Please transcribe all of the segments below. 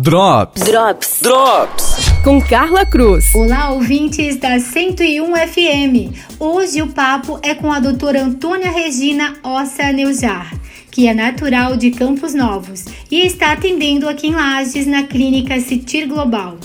Drops. Drops. Drops. Com Carla Cruz. Olá, ouvintes da 101 FM. Hoje o papo é com a doutora Antônia Regina Ossa Neujar, que é natural de Campos Novos e está atendendo aqui em Lages na clínica Citir Global.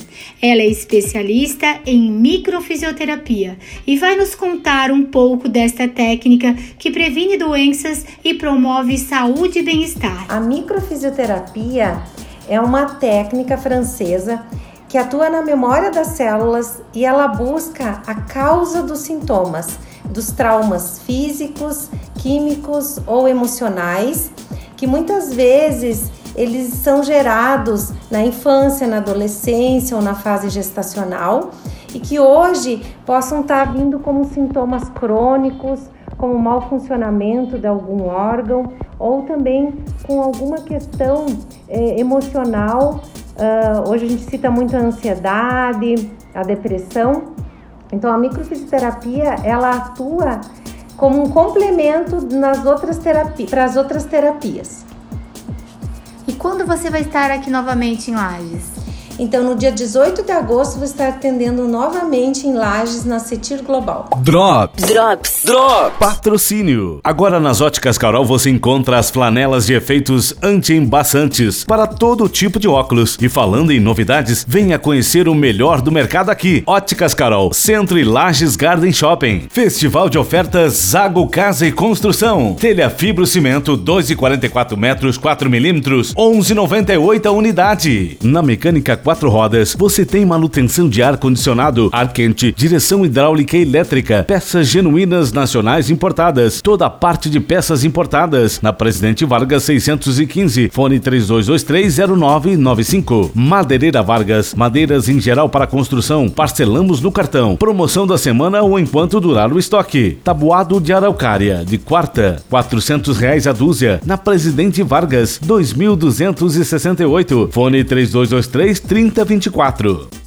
Ela é especialista em microfisioterapia e vai nos contar um pouco desta técnica que previne doenças e promove saúde e bem-estar. A microfisioterapia é uma técnica francesa que atua na memória das células e ela busca a causa dos sintomas, dos traumas físicos, químicos ou emocionais, que muitas vezes eles são gerados na infância, na adolescência ou na fase gestacional e que hoje possam estar vindo como sintomas crônicos, como mau funcionamento de algum órgão ou também com alguma questão eh, emocional. Uh, hoje a gente cita muito a ansiedade, a depressão. Então a microfisioterapia ela atua como um complemento nas outras terapias, para as outras terapias. E quando você vai estar aqui novamente em Lages? Então, no dia 18 de agosto, vou estar atendendo novamente em Lages, na Cetir Global. Drops. Drops. Drops. Patrocínio. Agora nas Óticas Carol você encontra as flanelas de efeitos anti-embaçantes para todo tipo de óculos. E falando em novidades, venha conhecer o melhor do mercado aqui. Óticas Carol, Centro e Lages Garden Shopping. Festival de ofertas Zago Casa e Construção. Telha Fibro Cimento 2,44 metros 4 milímetros 11,98 a unidade. Na mecânica quatro rodas, você tem manutenção de ar-condicionado, ar quente, direção hidráulica e elétrica, peças genuínas nacionais importadas, toda a parte de peças importadas. Na Presidente Vargas 615, fone 32230995. Madeireira Vargas, madeiras em geral para construção, parcelamos no cartão. Promoção da semana ou enquanto durar o estoque. Tabuado de araucária, de quarta, quatrocentos reais a dúzia. Na Presidente Vargas, 2268, fone 3223 3024.